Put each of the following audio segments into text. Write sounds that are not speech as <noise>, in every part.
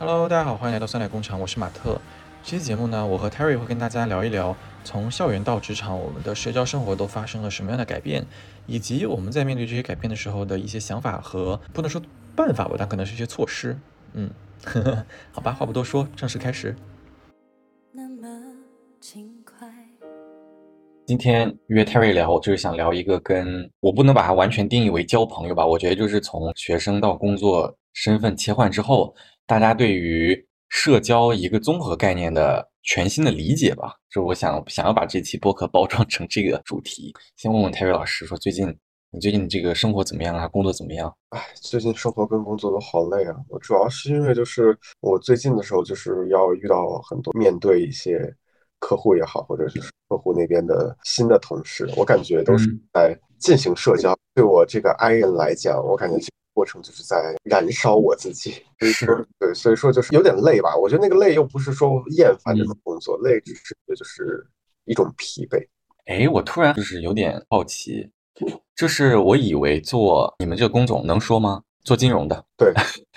Hello，大家好，欢迎来到酸奶工厂，我是马特。这期节目呢，我和 Terry 会跟大家聊一聊，从校园到职场，我们的社交生活都发生了什么样的改变，以及我们在面对这些改变的时候的一些想法和不能说办法吧，但可能是一些措施。嗯，好吧，话不多说，正式开始。那么轻快今天约 Terry 聊，就是想聊一个跟我不能把它完全定义为交朋友吧，我觉得就是从学生到工作身份切换之后，大家对于社交一个综合概念的全新的理解吧。就我想想要把这期播客包装成这个主题。先问问 Terry 老师，说最近你最近这个生活怎么样啊？工作怎么样？哎，最近生活跟工作都好累啊。我主要是因为就是我最近的时候就是要遇到很多面对一些。客户也好，或者是客户那边的新的同事，我感觉都是在进行社交。对我这个 I 人来讲，我感觉这个过程就是在燃烧我自己。是，对，所以说就是有点累吧。我觉得那个累又不是说厌烦这份工作，累只是就是一种疲惫。哎，我突然就是有点好奇，就是我以为做你们这个工种能说吗？做金融的，对，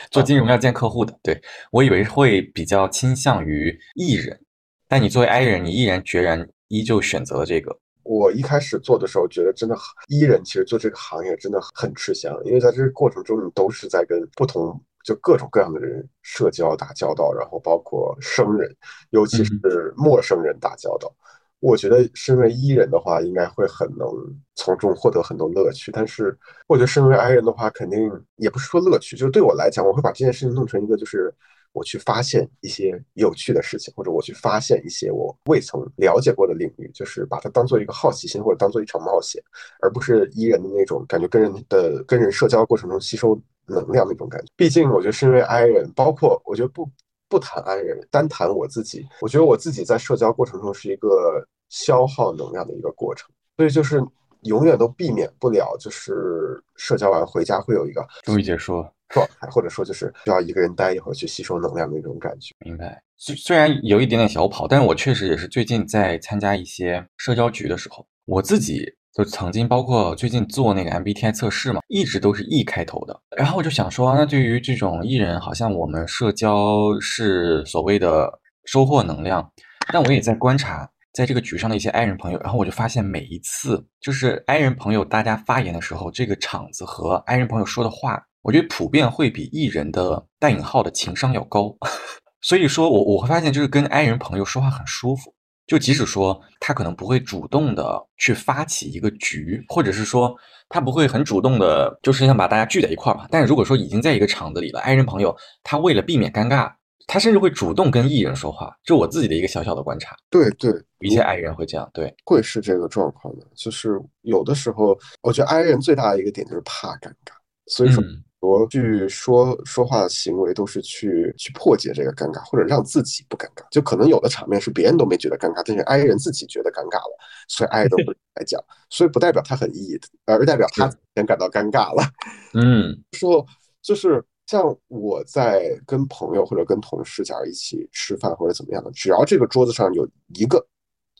做金融要见客户的，对我以为会比较倾向于艺人。但你作为 I 人，你毅然决然依旧选择了这个。我一开始做的时候，觉得真的艺人其实做这个行业真的很吃香，因为在这个过程中，你都是在跟不同就各种各样的人社交打交道，然后包括生人，尤其是陌生人打交道。我觉得身为 E 人的话，应该会很能从中获得很多乐趣。但是我觉得身为 I 人的话，肯定也不是说乐趣，就是对我来讲，我会把这件事情弄成一个就是。我去发现一些有趣的事情，或者我去发现一些我未曾了解过的领域，就是把它当做一个好奇心，或者当做一场冒险，而不是依人的那种感觉，跟人的跟人社交过程中吸收能量那种感觉。毕竟，我觉得身为 I 人，包括我觉得不不谈 I 人，单谈我自己，我觉得我自己在社交过程中是一个消耗能量的一个过程，所以就是永远都避免不了，就是社交完回家会有一个终于结束。状态，或者说就是需要一个人待一会儿去吸收能量的那种感觉。明白。虽虽然有一点点小跑，但是我确实也是最近在参加一些社交局的时候，我自己就曾经包括最近做那个 MBTI 测试嘛，一直都是 E 开头的。然后我就想说，那对于这种 E 人，好像我们社交是所谓的收获能量，但我也在观察在这个局上的一些 I 人朋友，然后我就发现每一次就是 I 人朋友大家发言的时候，这个场子和 I 人朋友说的话。我觉得普遍会比艺人的带引号的情商要高，<laughs> 所以说我我会发现就是跟 I 人朋友说话很舒服，就即使说他可能不会主动的去发起一个局，或者是说他不会很主动的，就是想把大家聚在一块儿嘛。但是如果说已经在一个场子里了爱人朋友他为了避免尴尬，他甚至会主动跟艺人说话，这我自己的一个小小的观察。对对，一些爱人会这样，对，会是这个状况的。就是有的时候，我觉得爱人最大的一个点就是怕尴尬，所以说。多去说说话的行为都是去去破解这个尴尬，或者让自己不尴尬。就可能有的场面是别人都没觉得尴尬，但是 I 人自己觉得尴尬了，所以 I 都不 <laughs> 来讲。所以不代表他很 E，而代表他先感到尴尬了。<laughs> 嗯，说就是像我在跟朋友或者跟同事假如一起吃饭或者怎么样的，只要这个桌子上有一个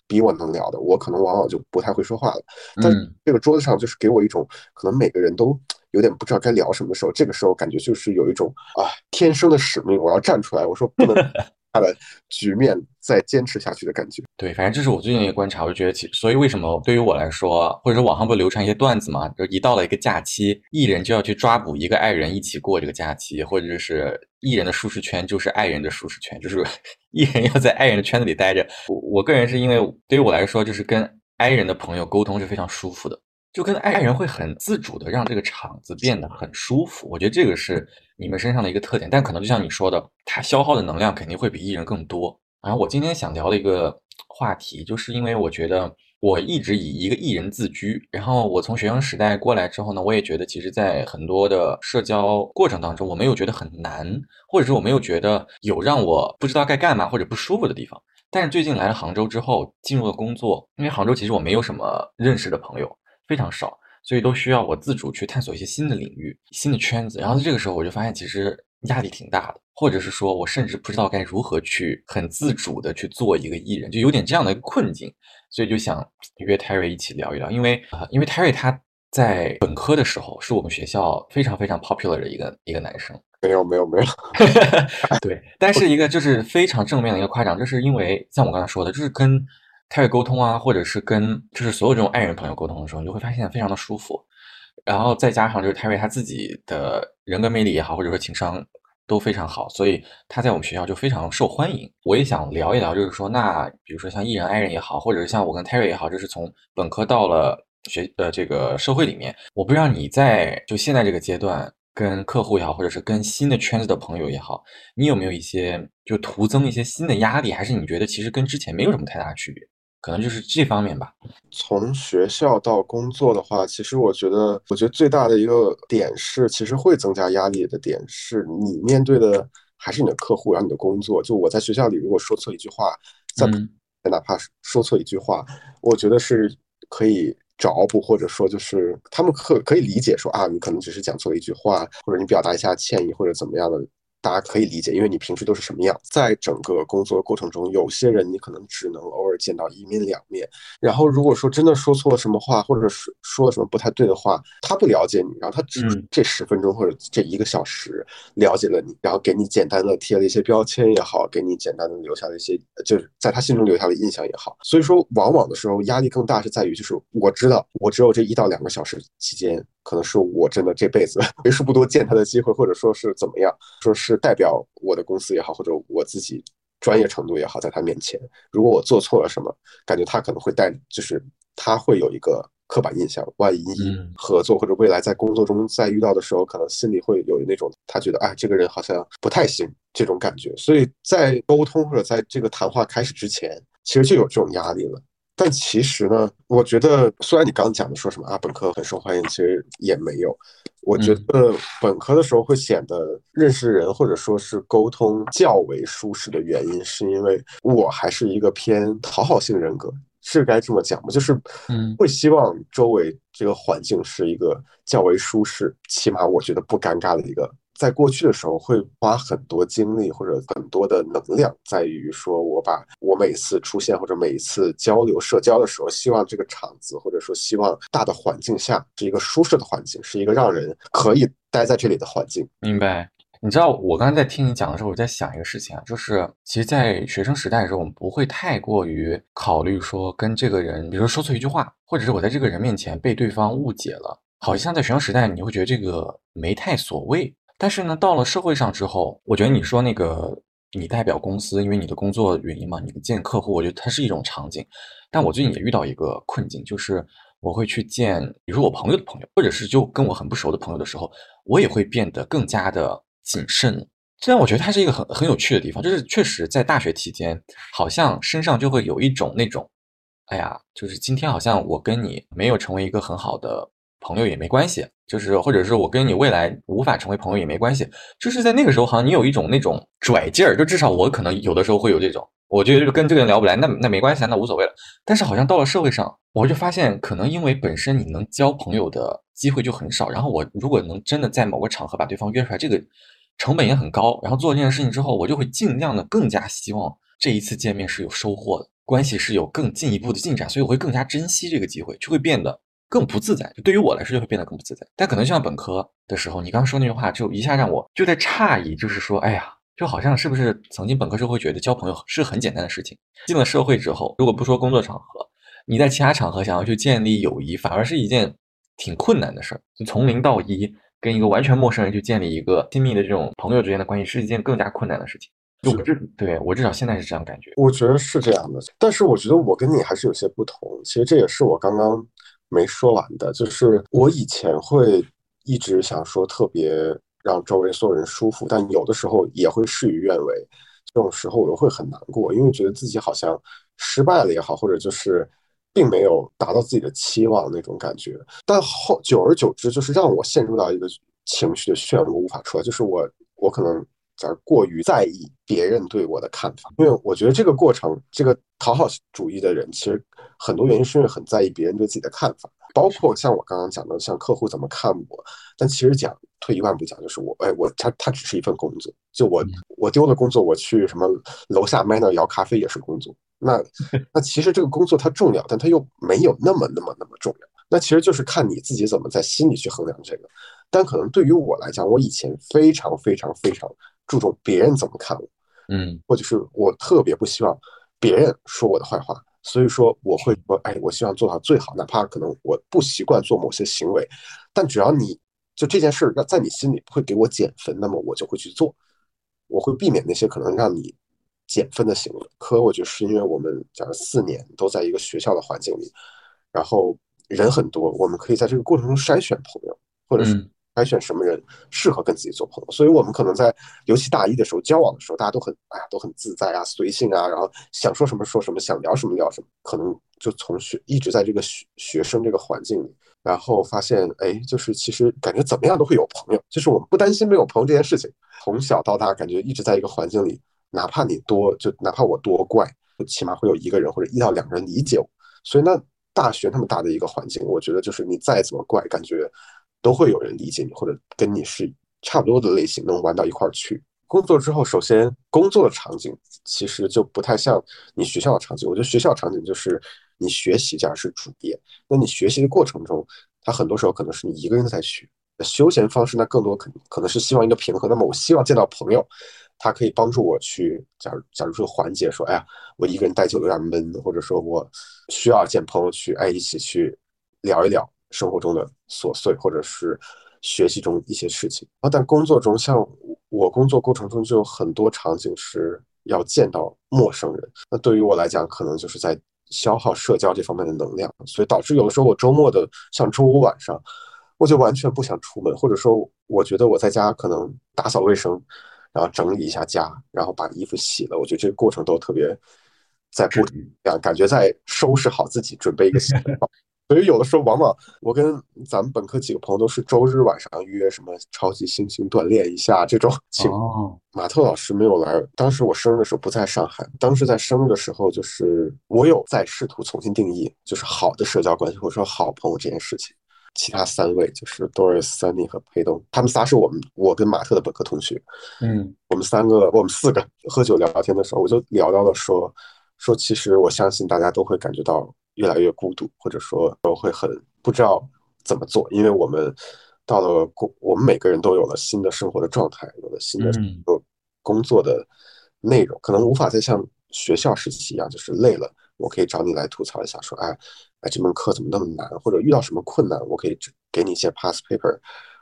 比我能聊的，我可能往往就不太会说话了。但这个桌子上就是给我一种可能每个人都。有点不知道该聊什么的时候，这个时候感觉就是有一种啊天生的使命，我要站出来，我说不能他他的局面再坚持下去的感觉。对，反正这是我最近的一个观察，我就觉得其所以为什么对于我来说，或者说网上不流传一些段子嘛，就一到了一个假期，艺人就要去抓捕一个爱人一起过这个假期，或者是艺人的舒适圈就是爱人的舒适圈，就是艺人要在爱人的圈子里待着。我我个人是因为对于我来说，就是跟爱人的朋友沟通是非常舒服的。就跟爱人会很自主的让这个场子变得很舒服，我觉得这个是你们身上的一个特点。但可能就像你说的，他消耗的能量肯定会比艺人更多。然后我今天想聊的一个话题，就是因为我觉得我一直以一个艺人自居，然后我从学生时代过来之后呢，我也觉得其实在很多的社交过程当中，我没有觉得很难，或者是我没有觉得有让我不知道该干嘛或者不舒服的地方。但是最近来了杭州之后，进入了工作，因为杭州其实我没有什么认识的朋友。非常少，所以都需要我自主去探索一些新的领域、新的圈子。然后在这个时候，我就发现其实压力挺大的，或者是说我甚至不知道该如何去很自主的去做一个艺人，就有点这样的困境。所以就想约 Terry 一起聊一聊，因为啊，因为 Terry 他在本科的时候是我们学校非常非常 popular 的一个一个男生。没有没有没有，<laughs> 对，但是一个就是非常正面的一个夸奖，就是因为像我刚才说的，就是跟泰瑞沟通啊，或者是跟就是所有这种爱人朋友沟通的时候，你就会发现非常的舒服。然后再加上就是泰瑞他自己的人格魅力也好，或者说情商都非常好，所以他在我们学校就非常受欢迎。我也想聊一聊，就是说，那比如说像艺人爱人也好，或者是像我跟泰瑞也好，就是从本科到了学呃这个社会里面，我不知道你在就现在这个阶段。跟客户也好，或者是跟新的圈子的朋友也好，你有没有一些就徒增一些新的压力？还是你觉得其实跟之前没有什么太大区别？可能就是这方面吧。从学校到工作的话，其实我觉得，我觉得最大的一个点是，其实会增加压力的点是你面对的还是你的客户，然后你的工作。就我在学校里，如果说错一句话，在哪怕说错一句话，我觉得是可以。找补，或者说就是他们可可以理解说啊，你可能只是讲错了一句话，或者你表达一下歉意，或者怎么样的。大家可以理解，因为你平时都是什么样，在整个工作过程中，有些人你可能只能偶尔见到一面两面。然后如果说真的说错了什么话，或者是说了什么不太对的话，他不了解你，然后他只这十分钟或者这一个小时了解了你，然后给你简单的贴了一些标签也好，给你简单的留下了一些，就是在他心中留下了印象也好。所以说，往往的时候压力更大是在于，就是我知道我只有这一到两个小时期间。可能是我真的这辈子 <laughs> 为数不多见他的机会，或者说是怎么样，说是代表我的公司也好，或者我自己专业程度也好，在他面前，如果我做错了什么，感觉他可能会带，就是他会有一个刻板印象。万一合作或者未来在工作中再遇到的时候，可能心里会有那种他觉得哎，这个人好像不太行这种感觉。所以在沟通或者在这个谈话开始之前，其实就有这种压力了。但其实呢，我觉得虽然你刚讲的说什么啊，本科很受欢迎，其实也没有。我觉得本科的时候会显得认识人或者说是沟通较为舒适的原因，是因为我还是一个偏讨好性人格，是该这么讲吗？就是嗯，会希望周围这个环境是一个较为舒适，起码我觉得不尴尬的一个。在过去的时候，会花很多精力或者很多的能量，在于说我把我每次出现或者每一次交流社交的时候，希望这个场子或者说希望大的环境下是一个舒适的环境，是一个让人可以待在这里的环境。明白？你知道我刚才在听你讲的时候，我在想一个事情啊，就是其实，在学生时代的时候，我们不会太过于考虑说跟这个人，比如说说错一句话，或者是我在这个人面前被对方误解了，好像在学生时代你会觉得这个没太所谓。但是呢，到了社会上之后，我觉得你说那个你代表公司，因为你的工作原因嘛，你见客户，我觉得它是一种场景。但我最近也遇到一个困境，就是我会去见，比如说我朋友的朋友，或者是就跟我很不熟的朋友的时候，我也会变得更加的谨慎。虽然我觉得它是一个很很有趣的地方，就是确实在大学期间，好像身上就会有一种那种，哎呀，就是今天好像我跟你没有成为一个很好的。朋友也没关系，就是或者是我跟你未来无法成为朋友也没关系，就是在那个时候，好像你有一种那种拽劲儿，就至少我可能有的时候会有这种，我觉得就跟这个人聊不来，那那没关系，那无所谓了。但是好像到了社会上，我就发现，可能因为本身你能交朋友的机会就很少，然后我如果能真的在某个场合把对方约出来，这个成本也很高。然后做这件事情之后，我就会尽量的更加希望这一次见面是有收获的，关系是有更进一步的进展，所以我会更加珍惜这个机会，就会变得。更不自在，就对于我来说就会变得更不自在。但可能像本科的时候，你刚说那句话，就一下让我就在诧异，就是说，哎呀，就好像是不是曾经本科时候会觉得交朋友是很简单的事情，进了社会之后，如果不说工作场合，你在其他场合想要去建立友谊，反而是一件挺困难的事儿。就从零到一，跟一个完全陌生人去建立一个亲密的这种朋友之间的关系，是一件更加困难的事情。就我至对我至少现在是这样感觉。我觉得是这样的，但是我觉得我跟你还是有些不同。其实这也是我刚刚。没说完的，就是我以前会一直想说特别让周围所有人舒服，但有的时候也会事与愿违。这种时候我又会很难过，因为觉得自己好像失败了也好，或者就是并没有达到自己的期望那种感觉。但后久而久之，就是让我陷入到一个情绪的漩涡，无法出来。就是我我可能。在过于在意别人对我的看法，因为我觉得这个过程，这个讨好主义的人，其实很多原因是因为很在意别人对自己的看法，包括像我刚刚讲的，像客户怎么看我。但其实讲退一万步讲，就是我，哎，我他他只是一份工作，就我我丢了工作，我去什么楼下 Manner 摇咖啡也是工作。那 <laughs> 那其实这个工作它重要，但它又没有那么那么那么重要。那其实就是看你自己怎么在心里去衡量这个。但可能对于我来讲，我以前非常非常非常注重别人怎么看我，嗯，或者是我特别不希望别人说我的坏话，所以说我会说，哎，我希望做到最好，哪怕可能我不习惯做某些行为，但只要你就这件事儿在你心里不会给我减分，那么我就会去做，我会避免那些可能让你减分的行为。可我觉得是因为我们假如四年都在一个学校的环境里，然后人很多，我们可以在这个过程中筛选朋友，或者是。筛选什么人适合跟自己做朋友，所以我们可能在尤其大一的时候交往的时候，大家都很哎呀都很自在啊，随性啊，然后想说什么说什么，想聊什么聊什么，可能就从学一直在这个学学生这个环境里，然后发现哎，就是其实感觉怎么样都会有朋友，就是我们不担心没有朋友这件事情。从小到大，感觉一直在一个环境里，哪怕你多就哪怕我多怪，就起码会有一个人或者一到两个人理解我。所以那大学那么大的一个环境，我觉得就是你再怎么怪，感觉。都会有人理解你，或者跟你是差不多的类型，能玩到一块儿去。工作之后，首先工作的场景其实就不太像你学校的场景。我觉得学校场景就是你学习，这样是主业。那你学习的过程中，它很多时候可能是你一个人在学。休闲方式，那更多可可能是希望一个平衡。那么我希望见到朋友，他可以帮助我去，假如假如说缓解说，哎呀，我一个人待久了有点闷，或者说我需要见朋友去，哎，一起去聊一聊。生活中的琐碎，或者是学习中一些事情。啊，但工作中，像我工作过程中就有很多场景是要见到陌生人，那对于我来讲，可能就是在消耗社交这方面的能量，所以导致有的时候我周末的，像周五晚上，我就完全不想出门，或者说我觉得我在家可能打扫卫生，然后整理一下家，然后把衣服洗了，我觉得这个过程都特别在不感感觉在收拾好自己，准备一个新的。<laughs> 所以有的时候，往往我跟咱们本科几个朋友都是周日晚上约什么超级星星锻炼一下这种情况。马特老师没有来，当时我生日的时候不在上海。当时在生日的时候，就是我有在试图重新定义，就是好的社交关系或者说好朋友这件事情。其他三位就是 Doris、Sunny 和佩东，他们仨是我们我跟马特的本科同学。嗯，我们三个，我们四个喝酒聊天的时候，我就聊到了说说，其实我相信大家都会感觉到。越来越孤独，或者说都会很不知道怎么做，因为我们到了工，我们每个人都有了新的生活的状态，有了新的工作的内容，可能无法再像学校时期一样，就是累了，我可以找你来吐槽一下，说，哎，哎，这门课怎么那么难，或者遇到什么困难，我可以给你一些 pass paper，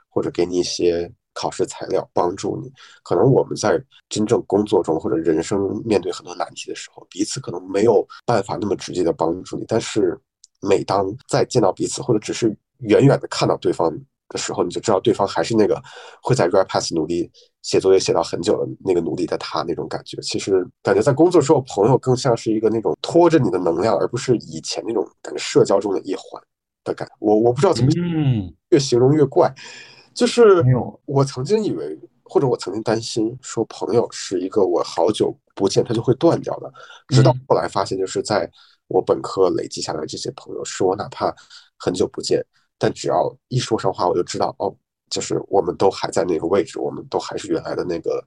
或者给你一些。考试材料帮助你，可能我们在真正工作中或者人生面对很多难题的时候，彼此可能没有办法那么直接的帮助你。但是，每当再见到彼此，或者只是远远的看到对方的时候，你就知道对方还是那个会在 write pass 努力写作业写到很久的那个努力的他那种感觉。其实，感觉在工作时候，朋友更像是一个那种拖着你的能量，而不是以前那种感觉社交中的一环的感。我我不知道怎么越形容越怪。就是我曾经以为，或者我曾经担心，说朋友是一个我好久不见他就会断掉的。直到后来发现，就是在我本科累积下来这些朋友，是我哪怕很久不见，但只要一说上话，我就知道哦，就是我们都还在那个位置，我们都还是原来的那个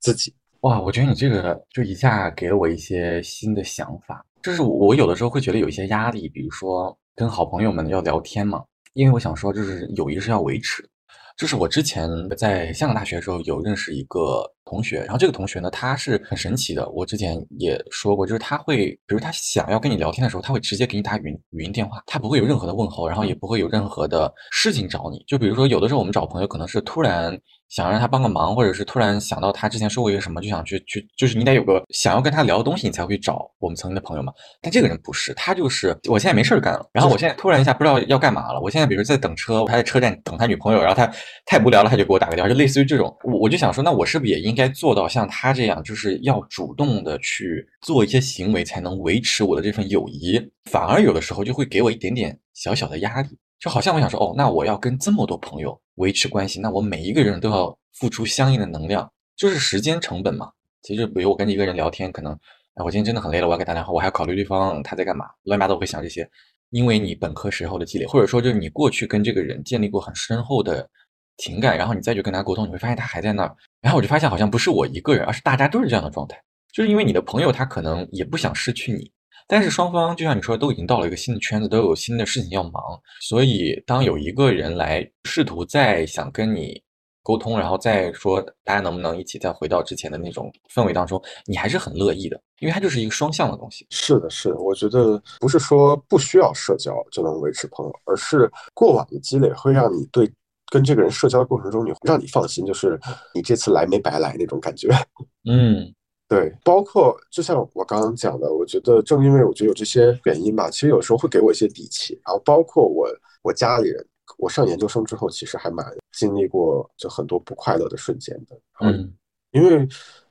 自己。哇，我觉得你这个就一下给了我一些新的想法。就是我有的时候会觉得有一些压力，比如说跟好朋友们要聊天嘛，因为我想说，就是友谊是要维持。就是我之前在香港大学的时候有认识一个同学，然后这个同学呢，他是很神奇的。我之前也说过，就是他会，比如他想要跟你聊天的时候，他会直接给你打语音语音电话，他不会有任何的问候，然后也不会有任何的事情找你。就比如说有的时候我们找朋友，可能是突然。想让他帮个忙，或者是突然想到他之前说过一个什么，就想去去，就是你得有个想要跟他聊的东西，你才会找我们曾经的朋友嘛。但这个人不是，他就是我现在没事儿干了，然后我现在突然一下不知道要干嘛了。我现在比如在等车，他在车站等他女朋友，然后他太无聊了，他就给我打个电话，就类似于这种。我我就想说，那我是不是也应应该做到像他这样，就是要主动的去做一些行为，才能维持我的这份友谊？反而有的时候就会给我一点点小小的压力。就好像我想说，哦，那我要跟这么多朋友维持关系，那我每一个人都要付出相应的能量，就是时间成本嘛。其实，比如我跟一个人聊天，可能，哎，我今天真的很累了，我要给他打电话，我还要考虑对方他在干嘛，乱七八糟我会想这些。因为你本科时候的积累，或者说就是你过去跟这个人建立过很深厚的情感，然后你再去跟他沟通，你会发现他还在那儿。然后我就发现，好像不是我一个人，而是大家都是这样的状态。就是因为你的朋友他可能也不想失去你。但是双方就像你说，都已经到了一个新的圈子，都有新的事情要忙，所以当有一个人来试图再想跟你沟通，然后再说大家能不能一起再回到之前的那种氛围当中，你还是很乐意的，因为它就是一个双向的东西。是的，是的，我觉得不是说不需要社交就能维持朋友，而是过往的积累会让你对跟这个人社交的过程中，你让你放心，就是你这次来没白来那种感觉。<laughs> 嗯。对，包括就像我刚刚讲的，我觉得正因为我觉得有这些原因吧，其实有时候会给我一些底气。然后包括我我家里人，我上研究生之后，其实还蛮经历过就很多不快乐的瞬间的。嗯，因为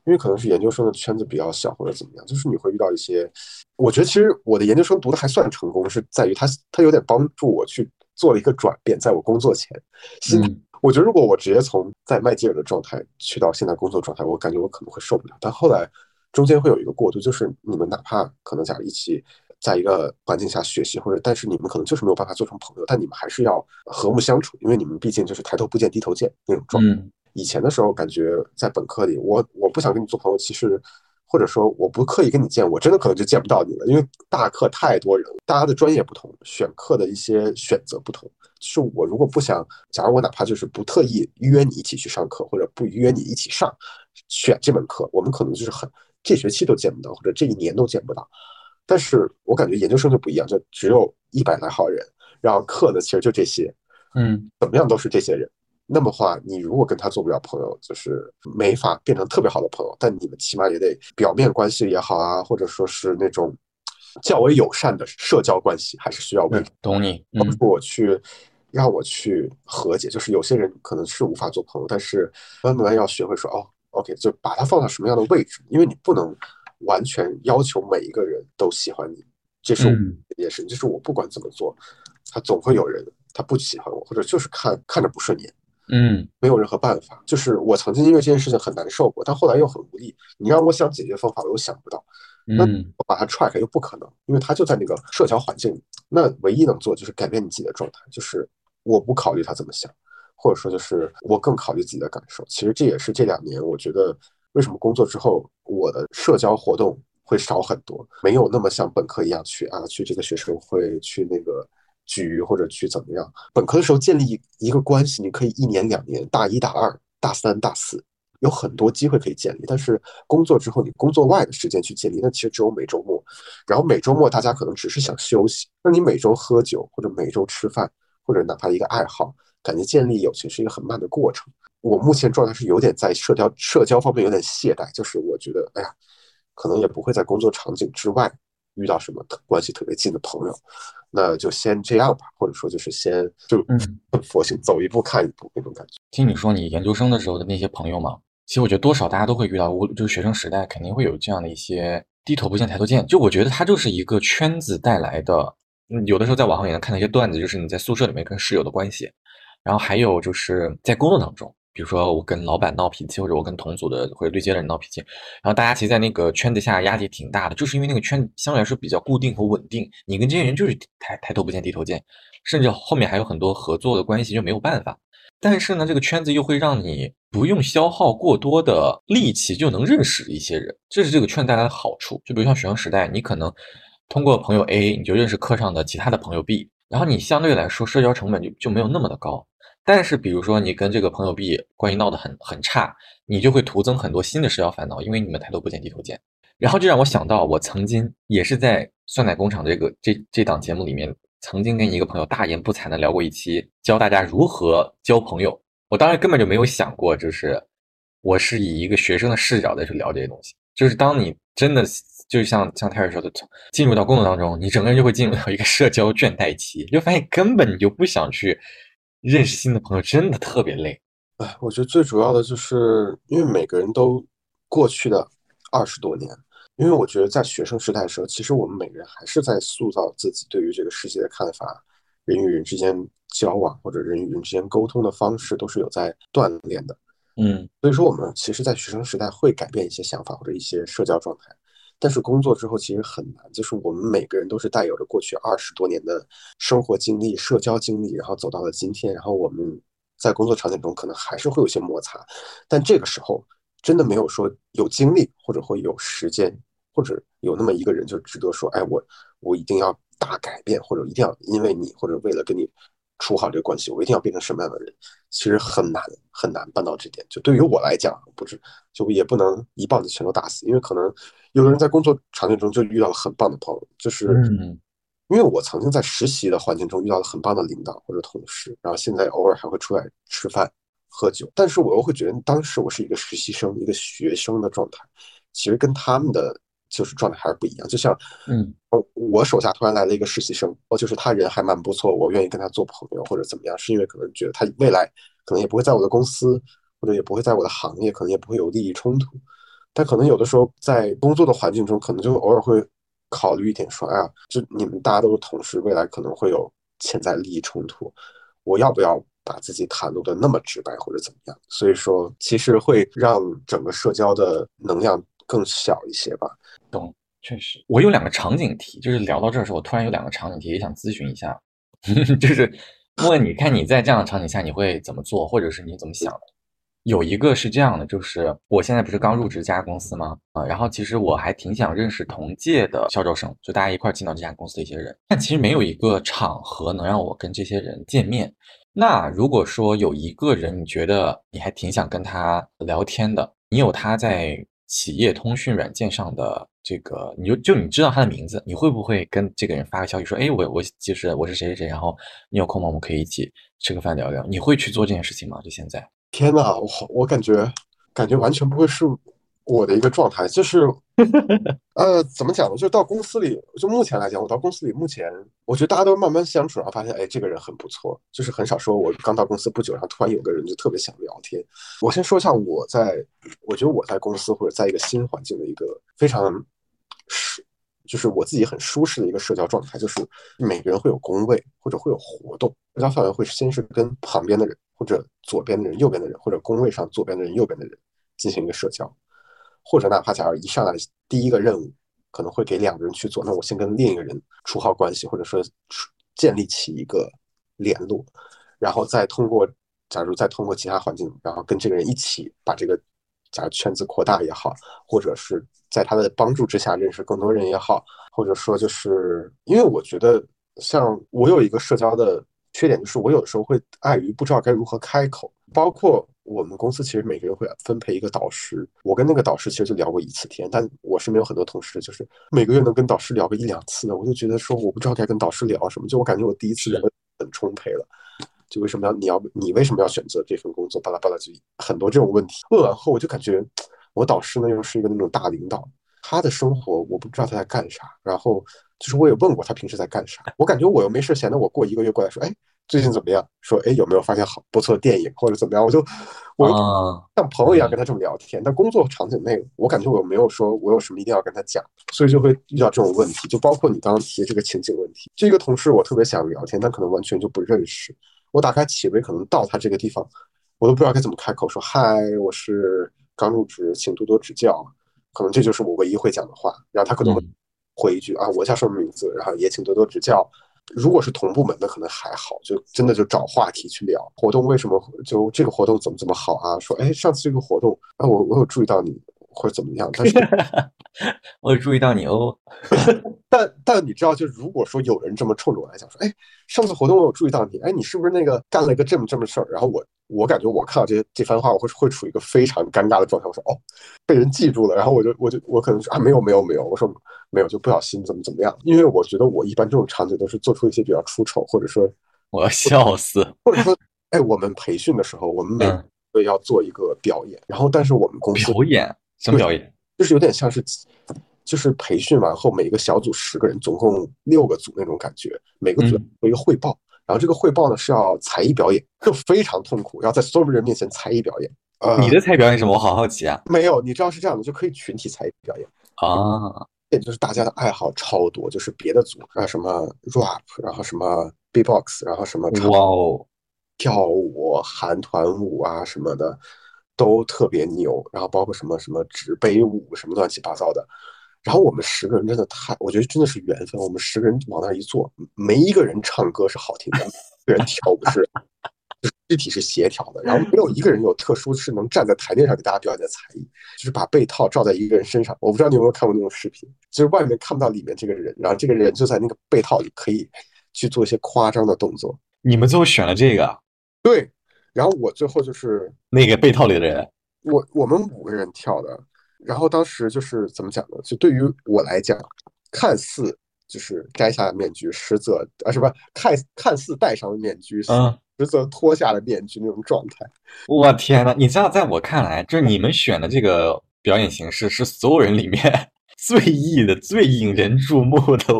因为可能是研究生的圈子比较小或者怎么样，就是你会遇到一些，我觉得其实我的研究生读的还算成功，是在于他他有点帮助我去做了一个转变，在我工作前，嗯。我觉得如果我直接从在麦吉尔的状态去到现在工作状态，我感觉我可能会受不了。但后来中间会有一个过渡，就是你们哪怕可能假如一起在一个环境下学习，或者但是你们可能就是没有办法做成朋友，但你们还是要和睦相处，因为你们毕竟就是抬头不见低头见那种状态。以前的时候感觉在本科里，我我不想跟你做朋友，其实。或者说我不刻意跟你见，我真的可能就见不到你了，因为大课太多人，大家的专业不同，选课的一些选择不同。是我如果不想，假如我哪怕就是不特意约你一起去上课，或者不约你一起上，选这门课，我们可能就是很这学期都见不到，或者这一年都见不到。但是我感觉研究生就不一样，就只有一百来号人，然后课呢其实就这些，嗯，怎么样都是这些人。那么话，你如果跟他做不了朋友，就是没法变成特别好的朋友。但你们起码也得表面关系也好啊，或者说是那种较为友善的社交关系，还是需要维持。懂你，包括我去让我去和解，就是有些人可能是无法做朋友，但是慢慢要学会说哦，OK，就把他放到什么样的位置，因为你不能完全要求每一个人都喜欢你，这是也是，就是我不管怎么做，他总会有人他不喜欢我，或者就是看看着不顺眼。嗯，没有任何办法。就是我曾经因为这件事情很难受过，但后来又很无力。你让我想解决方法，我又想不到。那我把它踹开又不可能，因为他就在那个社交环境里。那唯一能做就是改变你自己的状态，就是我不考虑他怎么想，或者说就是我更考虑自己的感受。其实这也是这两年我觉得为什么工作之后我的社交活动会少很多，没有那么像本科一样去啊去这个学生会去那个。局或者去怎么样？本科的时候建立一个关系，你可以一年两年，大一大二、大三大四有很多机会可以建立。但是工作之后，你工作外的时间去建立，那其实只有每周末。然后每周末大家可能只是想休息，那你每周喝酒或者每周吃饭，或者哪怕一个爱好，感觉建立友情是一个很慢的过程。我目前状态是有点在社交社交方面有点懈怠，就是我觉得，哎呀，可能也不会在工作场景之外。遇到什么关系特别近的朋友，那就先这样吧，或者说就是先就嗯，佛性走一步看一步那种感觉。听你说你研究生的时候的那些朋友嘛，其实我觉得多少大家都会遇到，无就是学生时代肯定会有这样的一些低头不见抬头见。就我觉得它就是一个圈子带来的，有的时候在网上也能看到一些段子，就是你在宿舍里面跟室友的关系，然后还有就是在工作当中。比如说我跟老板闹脾气，或者我跟同组的或者对接的人闹脾气，然后大家其实，在那个圈子下压力挺大的，就是因为那个圈相对来说比较固定和稳定，你跟这些人就是抬抬头不见低头见，甚至后面还有很多合作的关系就没有办法。但是呢，这个圈子又会让你不用消耗过多的力气就能认识一些人，这是这个圈带来的好处。就比如像学生时代，你可能通过朋友 A，你就认识课上的其他的朋友 B，然后你相对来说社交成本就就没有那么的高。但是，比如说你跟这个朋友 B 关系闹得很很差，你就会徒增很多新的社交烦恼，因为你们抬头不见低头见。然后就让我想到，我曾经也是在酸奶工厂这个这这档节目里面，曾经跟一个朋友大言不惭的聊过一期，教大家如何交朋友。我当时根本就没有想过，就是我是以一个学生的视角在去聊这些东西。就是当你真的就像像泰尔说的，进入到工作当中，你整个人就会进入到一个社交倦怠期，就发现根本你就不想去。认识新的朋友真的特别累，哎，我觉得最主要的就是因为每个人都过去的二十多年，因为我觉得在学生时代的时候，其实我们每个人还是在塑造自己对于这个世界的看法，人与人之间交往或者人与人之间沟通的方式都是有在锻炼的，嗯，所以说我们其实，在学生时代会改变一些想法或者一些社交状态。但是工作之后其实很难，就是我们每个人都是带有着过去二十多年的生活经历、社交经历，然后走到了今天。然后我们在工作场景中可能还是会有些摩擦，但这个时候真的没有说有精力或者会有时间或者有那么一个人就值得说，哎，我我一定要大改变，或者一定要因为你，或者为了跟你处好这个关系，我一定要变成什么样的人，其实很难很难办到这点。就对于我来讲，不是就也不能一棒子全都打死，因为可能有的人在工作场景中就遇到了很棒的朋友，就是因为我曾经在实习的环境中遇到了很棒的领导或者同事，然后现在偶尔还会出来吃饭。喝酒，但是我又会觉得当时我是一个实习生，一个学生的状态，其实跟他们的就是状态还是不一样。就像，嗯，我手下突然来了一个实习生，哦，就是他人还蛮不错，我愿意跟他做朋友或者怎么样，是因为可能觉得他未来可能也不会在我的公司，或者也不会在我的行业，可能也不会有利益冲突。但可能有的时候在工作的环境中，可能就偶尔会考虑一点，说，哎呀，就你们大家都是同事，未来可能会有潜在利益冲突，我要不要？把自己袒露的那么直白或者怎么样，所以说其实会让整个社交的能量更小一些吧。懂，确实。我有两个场景题，就是聊到这儿的时候，我突然有两个场景题也想咨询一下，<laughs> 就是问你看你在这样的场景下你会怎么做，或者是你怎么想的？有一个是这样的，就是我现在不是刚入职这家公司吗？啊，然后其实我还挺想认识同届的销售生，就大家一块进到这家公司的一些人，但其实没有一个场合能让我跟这些人见面。那如果说有一个人，你觉得你还挺想跟他聊天的，你有他在企业通讯软件上的这个，你就就你知道他的名字，你会不会跟这个人发个消息说，哎，我我就是我是谁谁谁，然后你有空吗？我们可以一起吃个饭聊聊。你会去做这件事情吗？就现在？天呐，我我感觉感觉完全不会是。我的一个状态就是，<laughs> 呃，怎么讲呢？就到公司里，就目前来讲，我到公司里，目前我觉得大家都慢慢相处，然后发现，哎，这个人很不错，就是很少说，我刚到公司不久，然后突然有个人就特别想聊天。我先说一下我在，我觉得我在公司或者在一个新环境的一个非常舒，就是我自己很舒适的一个社交状态，就是每个人会有工位或者会有活动，社交范围会先是跟旁边的人，或者左边的人、右边的人，或者工位上左边的人、右边的人进行一个社交。或者哪怕假如一上来第一个任务可能会给两个人去做，那我先跟另一个人处好关系，或者说建立起一个联络，然后再通过假如再通过其他环境，然后跟这个人一起把这个假如圈子扩大也好，或者是在他的帮助之下认识更多人也好，或者说就是因为我觉得像我有一个社交的缺点，就是我有的时候会碍于不知道该如何开口，包括。我们公司其实每个人会分配一个导师，我跟那个导师其实就聊过一次天，但我身边有很多同事，就是每个月能跟导师聊个一两次的，我就觉得说我不知道该跟导师聊什么，就我感觉我第一次聊很充沛了，就为什么要你要你为什么要选择这份工作，巴拉巴拉就很多这种问题。问完后我就感觉我导师呢又是一个那种大领导，他的生活我不知道他在干啥，然后就是我也问过他平时在干啥，我感觉我又没事闲的，我过一个月过来说，哎。最近怎么样？说哎，有没有发现好不错的电影或者怎么样？我就我像朋友一样跟他这么聊天。但工作场景内，我感觉我没有说我有什么一定要跟他讲，所以就会遇到这种问题。就包括你刚刚提的这个情景问题，这个同事我特别想聊天，但可能完全就不认识。我打开企微，可能到他这个地方，我都不知道该怎么开口说嗨，我是刚入职，请多多指教。可能这就是我唯一会讲的话。然后他可能会回一句啊，我叫什么名字，然后也请多多指教。如果是同部门的，可能还好，就真的就找话题去聊活动为什么就这个活动怎么怎么好啊？说哎，上次这个活动啊，我我有注意到你或者怎么样，但是 <laughs> 我有注意到你哦。<laughs> 但但你知道，就如果说有人这么冲着我来讲说，哎，上次活动我有注意到你，哎，你是不是那个干了一个这么这么事儿？然后我我感觉我看到这些这番话，我会会处于一个非常尴尬的状态。我说哦，被人记住了。然后我就我就我可能说啊，没有没有没有，我说没有，就不小心怎么怎么样。因为我觉得我一般这种场景都是做出一些比较出丑，或者说 <laughs> 我要笑死，或者说哎，我们培训的时候，我们每个要做一个表演，然后但是我们公司表演什么表演？就是有点像是。就是培训完后，每个小组十个人，总共六个组那种感觉，每个组做一个汇报，然后这个汇报呢是要才艺表演，就 <laughs> 非常痛苦，要在所有人面前才艺表演。呃，你的才艺表演什么？我好好奇啊。没有，你知道是这样的，就可以群体才艺表演啊。也就是大家的爱好超多，就是别的组啊什么 rap，然后什么 b-box，然后什么哇哦，跳舞、韩团舞啊什么的都特别牛，然后包括什么什么纸杯舞，什么乱七八糟的。然后我们十个人真的太，我觉得真的是缘分。我们十个人往那一坐，没一个人唱歌是好听的，个人跳舞是，就是肢体是协调的，然后没有一个人有特殊是能站在台面上给大家表演的才艺，就是把被套罩在一个人身上。我不知道你有没有看过那种视频，就是外面看不到里面这个人，然后这个人就在那个被套里可以去做一些夸张的动作。你们最后选了这个？对，然后我最后就是那个被套里的人，我我们五个人跳的，然后当时就是怎么讲呢？就对于我来讲，看似就是摘下了面具，实则啊是不是看看似戴上了面具，嗯。实则脱下了面具那种状态，我天呐，你知道，在我看来，就是你们选的这个表演形式是所有人里面 <laughs> 最异的、最引人注目的。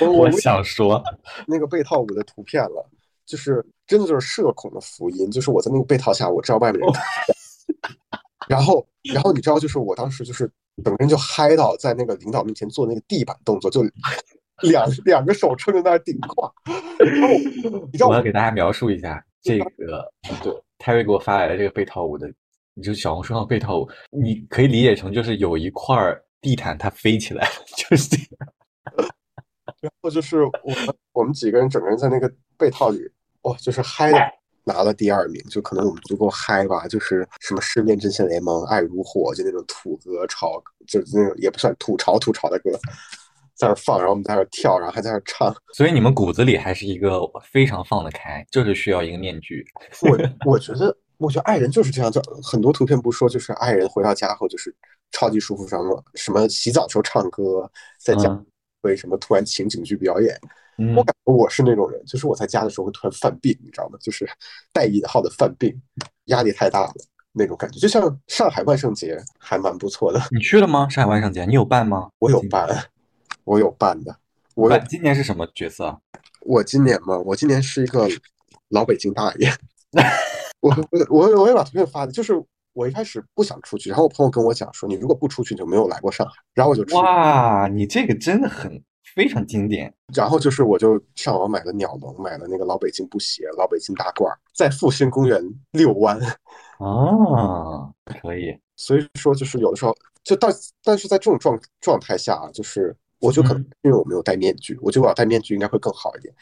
我我想说，那个被套舞的图片了，就是真的就是社恐的福音。就是我在那个被套下，我知道外面人，然后然后你知道，就是我当时就是整个人就嗨到在那个领导面前做那个地板动作，就。两两个手撑在那儿顶胯，然后你知道我要给大家描述一下这个，对，泰瑞给我发来的这个被套舞的，就小红书上被套舞，你可以理解成就是有一块地毯它飞起来，<laughs> 就是这样。然后就是我们我们几个人整个人在那个被套里，哇，就是嗨的拿了第二名，就可能我们足够嗨吧，就是什么失恋阵线联盟、爱如火，就那种土歌潮，就是那种也不算吐槽吐槽的歌。在那放，然后我们在那跳，然后还在那唱，所以你们骨子里还是一个非常放得开，就是需要一个面具。我我觉得，我觉得爱人就是这样，就很多图片不说，就是爱人回到家后就是超级舒服，什么什么洗澡时候唱歌，在家会什么突然情景剧表演。我感觉我是那种人，就是我在家的时候会突然犯病，你知道吗？就是带引号的犯病，压力太大了那种感觉。就像上海万圣节还蛮不错的，你去了吗？上海万圣节你有办吗？我有办。我有扮的，我今年是什么角色？我今年嘛，我今年是一个老北京大爷。<laughs> 我我我我也把图片发的，就是我一开始不想出去，然后我朋友跟我讲说，你如果不出去，你就没有来过上海。然后我就哇，你这个真的很非常经典。然后就是我就上网买了鸟笼，买了那个老北京布鞋、老北京大褂，在复兴公园遛弯。啊，<laughs> 可以。所以说，就是有的时候就到，但是在这种状状态下，啊就是。我就可能因为我没有戴面具，我觉得我要戴面具应该会更好一点。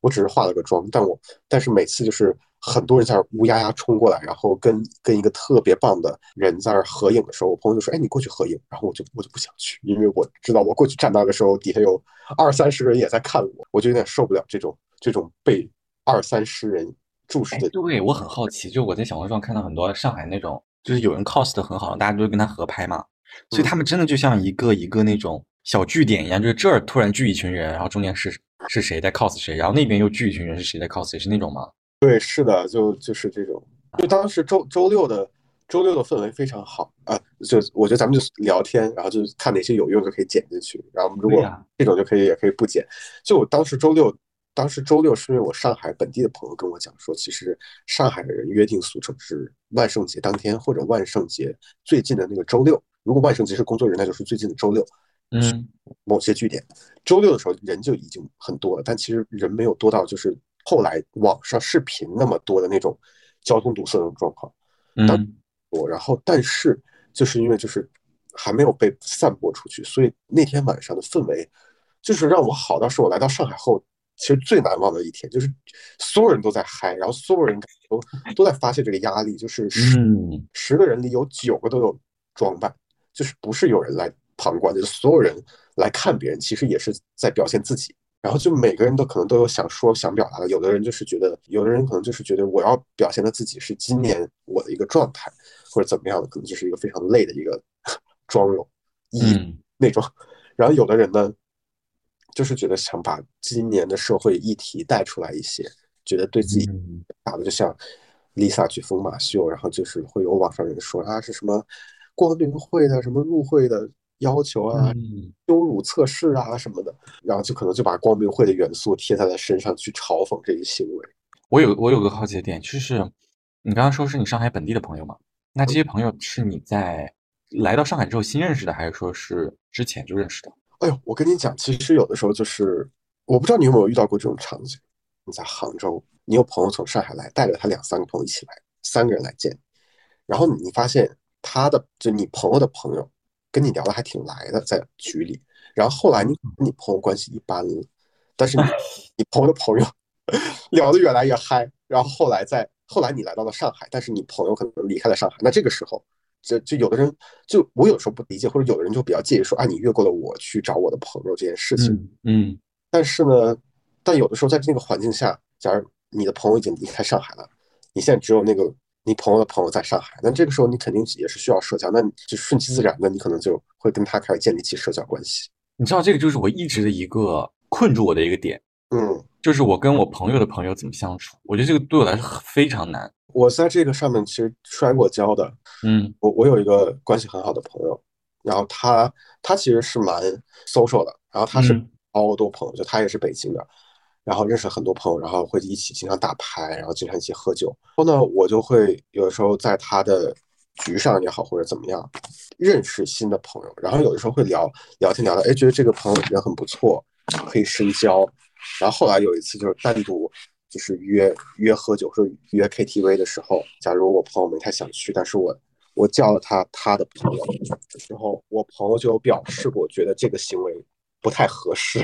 我只是化了个妆，但我但是每次就是很多人在那乌压压冲过来，然后跟跟一个特别棒的人在那合影的时候，我朋友就说：“哎，你过去合影。”然后我就我就不想去，因为我知道我过去站那的时候，底下有二三十个人也在看我，我就有点受不了这种这种被二三十人注视的。对，我很好奇，就我在小红书上看到很多上海那种，就是有人 cos 的很好，大家都跟他合拍嘛，所以他们真的就像一个一个那种。小据点一样，就是这儿突然聚一群人，然后中间是是谁在 cos 谁，然后那边又聚一群人，是谁在 cos 谁，是那种吗？对，是的，就就是这种。就当时周周六的周六的氛围非常好啊，就我觉得咱们就聊天，然后就看哪些有用就可以剪进去，然后如果这种就可以也可以不剪。就我当时周六，当时周六是因为我上海本地的朋友跟我讲说，其实上海的人约定俗成是万圣节当天或者万圣节最近的那个周六，如果万圣节是工作日，那就是最近的周六。嗯，某些据点，周六的时候人就已经很多了，但其实人没有多到就是后来网上视频那么多的那种交通堵塞那种状况。嗯，我然后但是就是因为就是还没有被散播出去，所以那天晚上的氛围就是让我好到是我来到上海后其实最难忘的一天，就是所有人都在嗨，然后所有人都都在发泄这个压力，就是十十个人里有九个都有装扮，就是不是有人来。旁观就是所有人来看别人，其实也是在表现自己。然后就每个人都可能都有想说、想表达的。有的人就是觉得，有的人可能就是觉得我要表现的自己是今年我的一个状态，或者怎么样的，可能就是一个非常累的一个 <laughs> 妆容，嗯，那种。然后有的人呢，就是觉得想把今年的社会议题带出来一些，觉得对自己打的就像 Lisa 去疯马秀，然后就是会有网上人说啊是什么光明会的什么入会的。要求啊，羞辱测试啊什么的，然后就可能就把光明会的元素贴在他身上去嘲讽这一行为。我有我有个好奇的点，就是你刚刚说是你上海本地的朋友嘛？那这些朋友是你在来到上海之后新认识的，还是说是之前就认识的？哎呦，我跟你讲，其实有的时候就是，我不知道你有没有遇到过这种场景。你在杭州，你有朋友从上海来，带着他两三个朋友一起来，三个人来见，然后你发现他的就你朋友的朋友。跟你聊的还挺来的，在局里，然后后来你跟你朋友关系一般了，但是你 <laughs> 你朋友的朋友聊得越来越嗨，然后后来在后来你来到了上海，但是你朋友可能离开了上海，那这个时候，就就有的人就我有时候不理解，或者有的人就比较介意说，啊，你越过了我去找我的朋友这件事情。嗯，但是呢，但有的时候在这个环境下，假如你的朋友已经离开上海了，你现在只有那个你朋友的朋友在上海，那这个时候你肯定也是需要社交，那你就顺其自然的，你可能就会跟他开始建立起社交关系。你知道这个就是我一直的一个困住我的一个点，嗯，就是我跟我朋友的朋友怎么相处，我觉得这个对我来说非常难。我在这个上面其实摔过跤的，嗯，我我有一个关系很好的朋友，然后他他其实是蛮 social 的，然后他是好多朋友，就他也是北京的，然后认识很多朋友，然后会一起经常打牌，然后经常一起喝酒。然后呢，我就会有的时候在他的局上也好或者怎么样，认识新的朋友，然后有的时候会聊聊天聊到，哎，觉得这个朋友人很不错，可以深交。然后后来有一次就是单独。就是约约喝酒或者约 KTV 的时候，假如我朋友没太想去，但是我我叫了他他的朋友的时候，我朋友就表示过，觉得这个行为不太合适。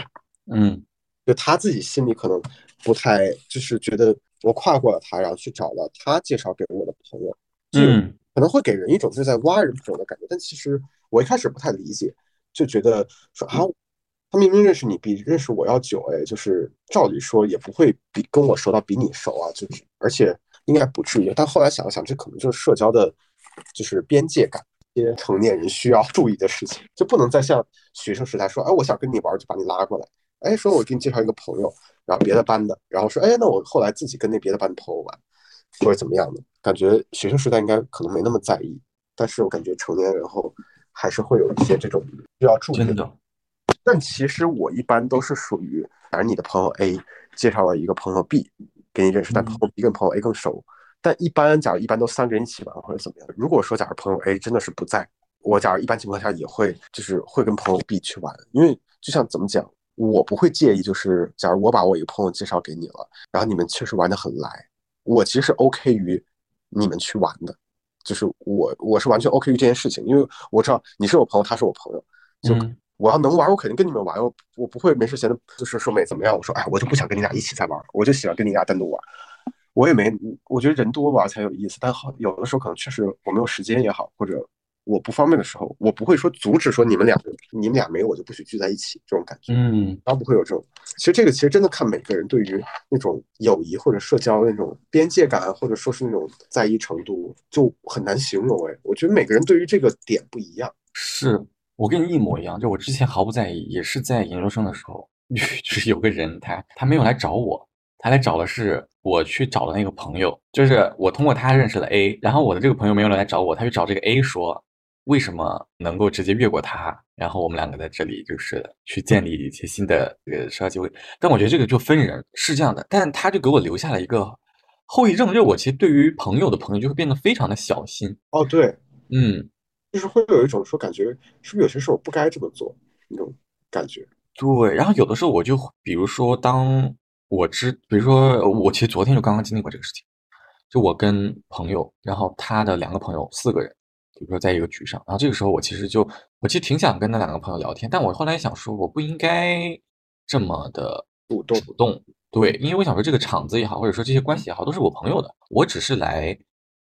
嗯，就他自己心里可能不太，就是觉得我跨过了他，然后去找了他介绍给我的朋友，嗯，可能会给人一种就是在挖人朋友的感觉。但其实我一开始不太理解，就觉得说啊。他明明认识你比认识我要久，哎，就是照理说也不会比跟我熟到比你熟啊，就是而且应该不至于。但后来想了想，这可能就是社交的，就是边界感，一些成年人需要注意的事情，就不能再像学生时代说，哎，我想跟你玩就把你拉过来，哎，说我给你介绍一个朋友，然后别的班的，然后说，哎，那我后来自己跟那别的班的朋友玩，或者怎么样的，感觉学生时代应该可能没那么在意，但是我感觉成年人后还是会有一些这种需要注意的。但其实我一般都是属于，反正你的朋友 A 介绍了一个朋友 B 给你认识，但朋友 B 跟朋友 A 更熟。但一般，假如一般都三个人一起玩或者怎么样。如果说假如朋友 A 真的是不在，我假如一般情况下也会就是会跟朋友 B 去玩，因为就像怎么讲，我不会介意，就是假如我把我一个朋友介绍给你了，然后你们确实玩的很来，我其实 OK 于你们去玩的，就是我我是完全 OK 于这件事情，因为我知道你是我朋友，他是我朋友，就。我要能玩，我肯定跟你们玩。我我不会没事闲的，就是说没怎么样。我说，哎，我就不想跟你俩一起再玩，我就喜欢跟你俩单独玩。我也没，我觉得人多玩才有意思。但好有的时候可能确实我没有时间也好，或者我不方便的时候，我不会说阻止说你们两个，你们俩没有我就不许聚在一起这种感觉。嗯，倒不会有这种。其实这个其实真的看每个人对于那种友谊或者社交那种边界感，或者说是那种在意程度，就很难形容。哎，我觉得每个人对于这个点不一样。是。我跟你一模一样，就我之前毫不在意，也是在研究生的时候，就 <laughs> 是有个人他他没有来找我，他来找的是我去找的那个朋友，就是我通过他认识了 A，然后我的这个朋友没有来找我，他去找这个 A 说为什么能够直接越过他，然后我们两个在这里就是去建立一些新的这个社交机会。但我觉得这个就分人是这样的，但他就给我留下了一个后遗症，就是我其实对于朋友的朋友就会变得非常的小心。哦，对，嗯。就是会有一种说感觉，是不是有些事我不该这么做那种感觉？对，然后有的时候我就，比如说，当我知，比如说我其实昨天就刚刚经历过这个事情，就我跟朋友，然后他的两个朋友，四个人，比如说在一个局上，然后这个时候我其实就，我其实挺想跟那两个朋友聊天，但我后来想说，我不应该这么的主动主动，对，因为我想说这个场子也好，或者说这些关系也好，都是我朋友的，我只是来，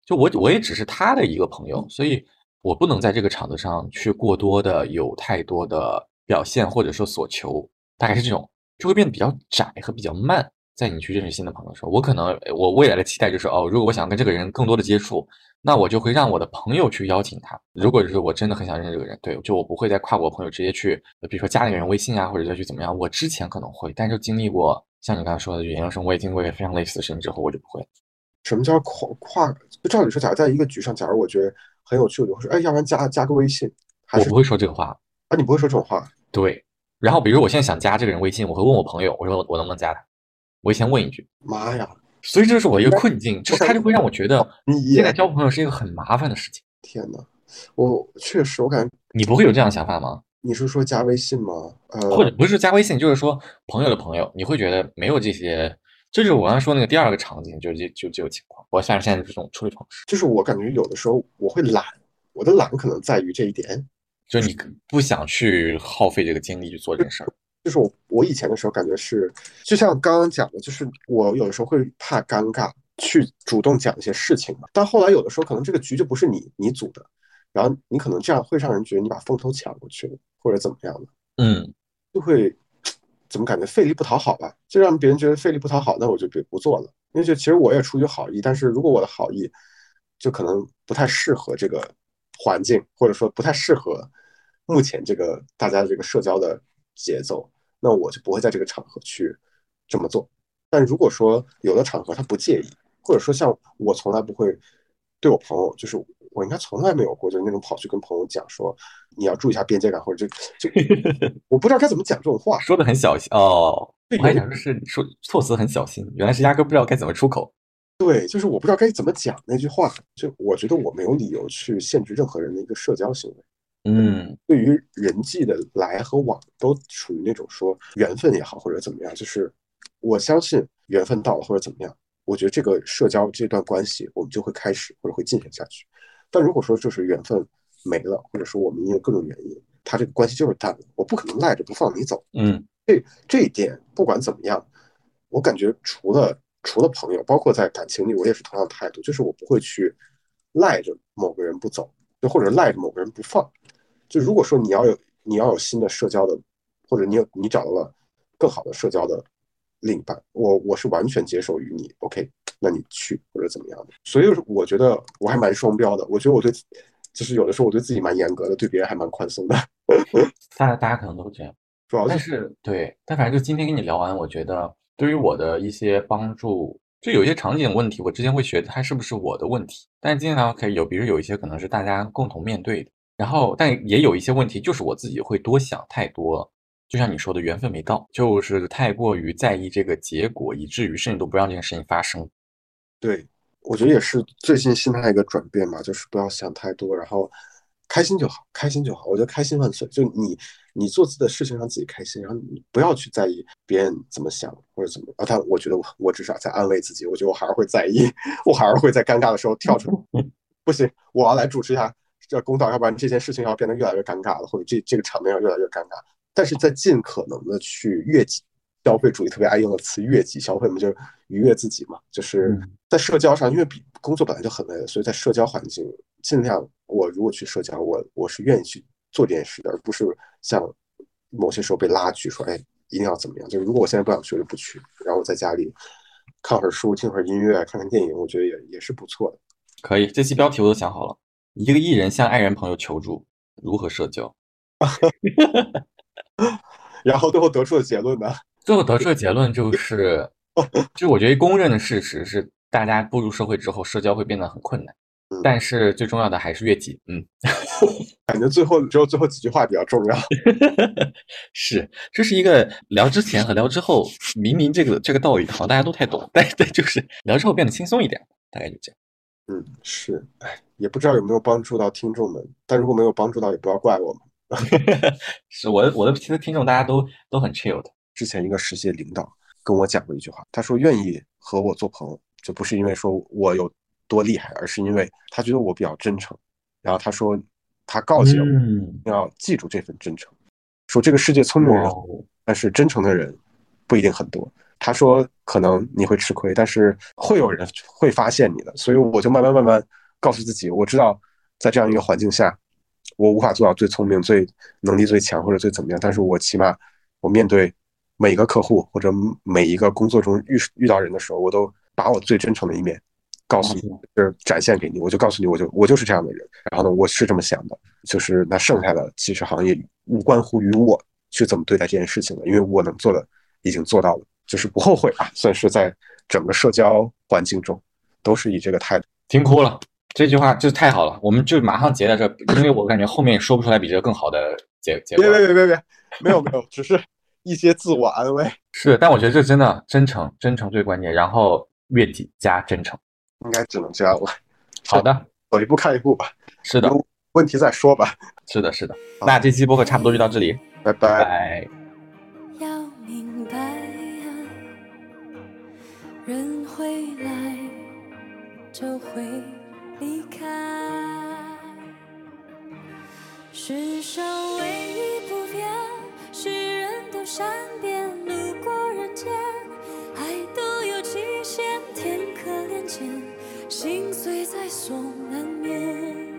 就我我也只是他的一个朋友，所以。我不能在这个场子上去过多的有太多的表现或者说所求，大概是这种，就会变得比较窄和比较慢。在你去认识新的朋友的时候，我可能我未来的期待就是哦，如果我想跟这个人更多的接触，那我就会让我的朋友去邀请他。如果是我真的很想认识这个人，对，就我不会再跨过朋友直接去，比如说加那个人微信啊，或者再去怎么样。我之前可能会，但是经历过像你刚才说的研究生，我也经历过非常类似的事情之后，我就不会。什么叫跨跨？就照理说，假如在一个局上，假如我觉得。很有趣，我就会说，哎，要不然加加个微信？我不会说这个话啊，你不会说这种话？对。然后，比如我现在想加这个人微信，我会问我朋友，我说我能不能加他？我会先问一句。妈呀！所以这是我一个困境，就是他就会让我觉得，现在交朋友是一个很麻烦的事情。天哪，我确实，我感觉你不会有这样想法吗？你是说加微信吗？呃，或者不是加微信，就是说朋友的朋友，你会觉得没有这些。这就是我刚才说那个第二个场景，就就就这种情况。我现在现在这种处理方式，就是我感觉有的时候我会懒。我的懒可能在于这一点，就你不想去耗费这个精力去做这件事儿。就是我我以前的时候感觉是，就像刚刚讲的，就是我有的时候会怕尴尬，去主动讲一些事情嘛。但后来有的时候可能这个局就不是你你组的，然后你可能这样会让人觉得你把风头抢过去了，或者怎么样的，嗯就会怎么感觉费力不讨好吧？就让别人觉得费力不讨好，那我就别不做了。因为就其实我也出于好意，但是如果我的好意就可能不太适合这个环境，或者说不太适合目前这个大家的这个社交的节奏，那我就不会在这个场合去这么做。但如果说有的场合他不介意，或者说像我从来不会对我朋友，就是我应该从来没有过，就是那种跑去跟朋友讲说你要注意一下边界感，或者就就 <laughs> 我不知道该怎么讲这种话。说的很小心哦，对我还想说是说措辞很小心，原来是压根不知道该怎么出口。对，就是我不知道该怎么讲那句话，就我觉得我没有理由去限制任何人的一个社交行为。嗯对于人际的来和往，都属于那种说缘分也好，或者怎么样，就是我相信缘分到了或者怎么样，我觉得这个社交这段关系我们就会开始或者会进行下去。但如果说就是缘分没了，或者说我们因为各种原因，他这个关系就是淡了，我不可能赖着不放你走。嗯这这一点不管怎么样，我感觉除了除了朋友，包括在感情里，我也是同样的态度，就是我不会去赖着某个人不走，就或者赖着某个人不放。就如果说你要有你要有新的社交的，或者你有你找到了更好的社交的另一半，我我是完全接受于你，OK，那你去或者怎么样的。所以我觉得我还蛮双标的，我觉得我对就是有的时候我对自己蛮严格的，对别人还蛮宽松的，大家 <laughs> 大家可能都这样。但主要是是对，但反正就今天跟你聊完，我觉得对于我的一些帮助，就有一些场景问题，我之前会觉得它是不是我的问题，但是今天聊可以有，比如有一些可能是大家共同面对的，然后但也有一些问题就是我自己会多想太多了，就像你说的缘分没到，就是太过于在意这个结果，以至于甚至都不让这件事情发生。对，我觉得也是最近心态一个转变吧，就是不要想太多，然后开心就好，开心就好。我觉得开心万岁，就你你做自己的事情让自己开心，然后你不要去在意别人怎么想或者怎么。啊，但我觉得我我至少在安慰自己，我觉得我还是会在意，<laughs> 我还是会在尴尬的时候跳出来，<laughs> 不行，我要来主持一下这公道，要不然这件事情要变得越来越尴尬了，或者这这个场面要越来越尴尬。但是在尽可能的去越级消费主义特别爱用的词“越级消费”嘛，就是愉悦自己嘛，就是在社交上，因为比工作本来就很累了，所以在社交环境尽量，我如果去社交，我我是愿意去做这件事的，而不是像某些时候被拉去说，哎，一定要怎么样。就是如果我现在不想去，就不去，然后我在家里看会儿书，听会儿音乐，看看电影，我觉得也也是不错的。可以，这期标题我都想好了，一个艺人向爱人朋友求助，如何社交？<laughs> 然后最后得出的结论呢？<laughs> 最后得出的结论就是，就我觉得公认的事实是，大家步入社会之后，社交会变得很困难。但是最重要的还是悦己。嗯，<laughs> 感觉最后只有最后几句话比较重要。是，这是一个聊之前和聊之后，明明这个这个道理好像大家都太懂，但是就是聊之后变得轻松一点，大概就这样。嗯，是，哎，也不知道有没有帮助到听众们，但如果没有帮助到，也不要怪我们。<laughs> 是我的我的其实听众大家都都很 chill 的。之前一个实习领导跟我讲过一句话，他说愿意和我做朋友，就不是因为说我有多厉害，而是因为他觉得我比较真诚。然后他说，他告诫我嗯，要记住这份真诚，说这个世界聪明的人，哦但是真诚的人不一定很多。他说可能你会吃亏，但是会有人会发现你的。所以我就慢慢慢慢告诉自己，我知道在这样一个环境下，我无法做到最聪明、最能力最强或者最怎么样，但是我起码我面对每一个客户或者每一个工作中遇遇到人的时候，我都把我最真诚的一面告诉你，就是展现给你。我就告诉你，我就我就是这样的人。然后呢，我是这么想的，就是那剩下的其实好像也无关乎于我去怎么对待这件事情了，因为我能做的已经做到了，就是不后悔啊，算是在整个社交环境中都是以这个态度。听哭了。这句话就太好了，我们就马上截在这，因为我感觉后面说不出来比这个更好的结结果别。别别别别，没有没有，只是一些自我安慰，<laughs> 是，但我觉得这真的真诚，真诚最关键，然后悦己加真诚。应该只能这样了。<laughs> 好的，走一步看一步吧，是的，问题再说吧。是的，是的。那这期播客差不多就到这里，拜拜拜。拜。人会来就会离开。世上唯一不变是人都善变路过人间爱都有期限天可怜见心碎在所难免。